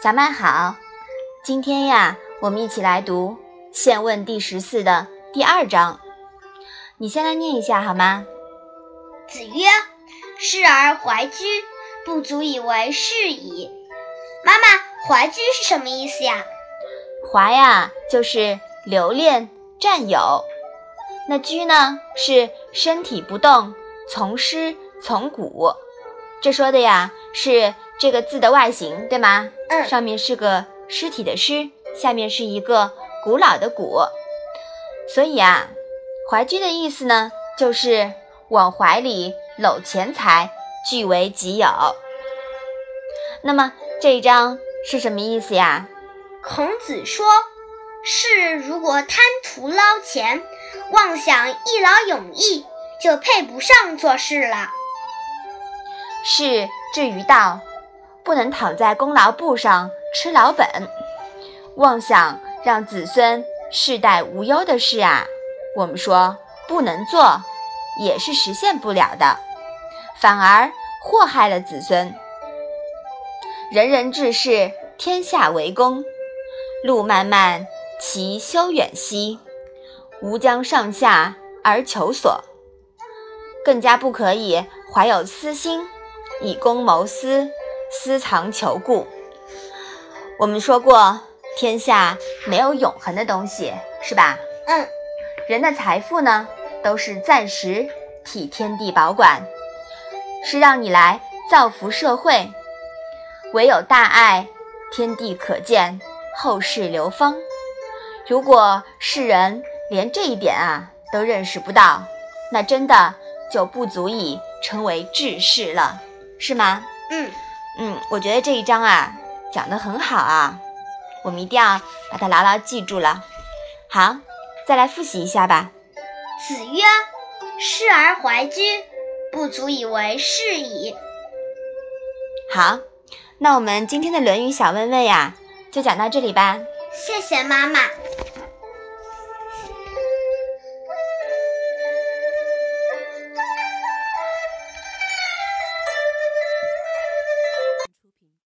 小麦好，今天呀，我们一起来读《现问》第十四的第二章。你先来念一下好吗？子曰：“侍而怀居，不足以为是矣。”妈妈，怀居是什么意思呀？怀呀，就是留恋、占有；那居呢，是身体不动，从师从古。这说的呀，是这个字的外形，对吗？嗯。上面是个尸体的尸，下面是一个古老的古。所以啊，怀居的意思呢，就是往怀里搂钱财，据为己有。那么这一章是什么意思呀？孔子说：“是如果贪图捞钱，妄想一劳永逸，就配不上做事了。”是至于道，不能躺在功劳簿上吃老本，妄想让子孙世代无忧的事啊，我们说不能做，也是实现不了的，反而祸害了子孙。人人志士，天下为公。路漫漫其修远兮，吾将上下而求索。更加不可以怀有私心。以公谋私，私藏求故。我们说过，天下没有永恒的东西，是吧？嗯。人的财富呢，都是暂时替天地保管，是让你来造福社会。唯有大爱，天地可见，后世流芳。如果世人连这一点啊都认识不到，那真的就不足以称为志士了。是吗？嗯嗯，我觉得这一章啊讲得很好啊，我们一定要把它牢牢记住了。好，再来复习一下吧。子曰：“侍而怀居，不足以为是矣。”好，那我们今天的《论语》小问问呀，就讲到这里吧。谢谢妈妈。